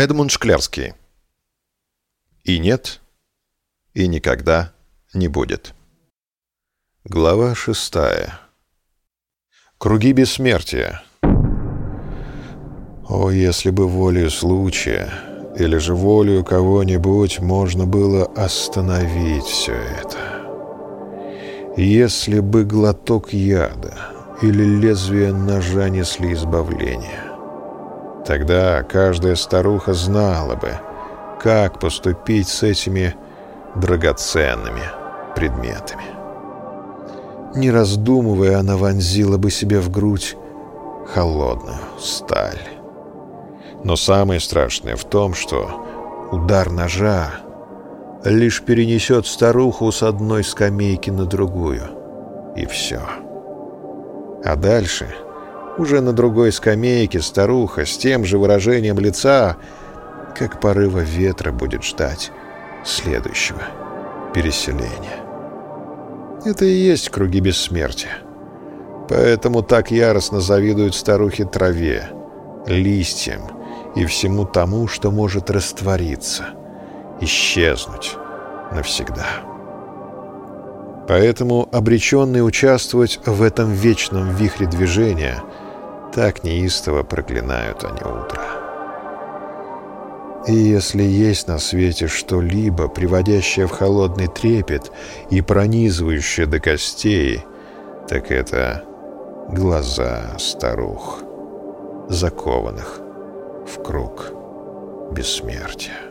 Эдмунд Шклярский. И нет, и никогда не будет. Глава шестая. Круги бессмертия. О, если бы волею случая или же волею кого-нибудь можно было остановить все это. Если бы глоток яда или лезвие ножа несли избавление. Тогда каждая старуха знала бы, как поступить с этими драгоценными предметами. Не раздумывая, она вонзила бы себе в грудь холодную сталь. Но самое страшное в том, что удар ножа лишь перенесет старуху с одной скамейки на другую. И все. А дальше уже на другой скамейке старуха с тем же выражением лица, как порыва ветра будет ждать следующего переселения. Это и есть круги бессмертия. Поэтому так яростно завидуют старухи траве, листьям и всему тому, что может раствориться, исчезнуть навсегда. Поэтому обреченные участвовать в этом вечном вихре движения – так неистово проклинают они утро. И если есть на свете что-либо, приводящее в холодный трепет и пронизывающее до костей, так это глаза старух, закованных в круг бессмертия.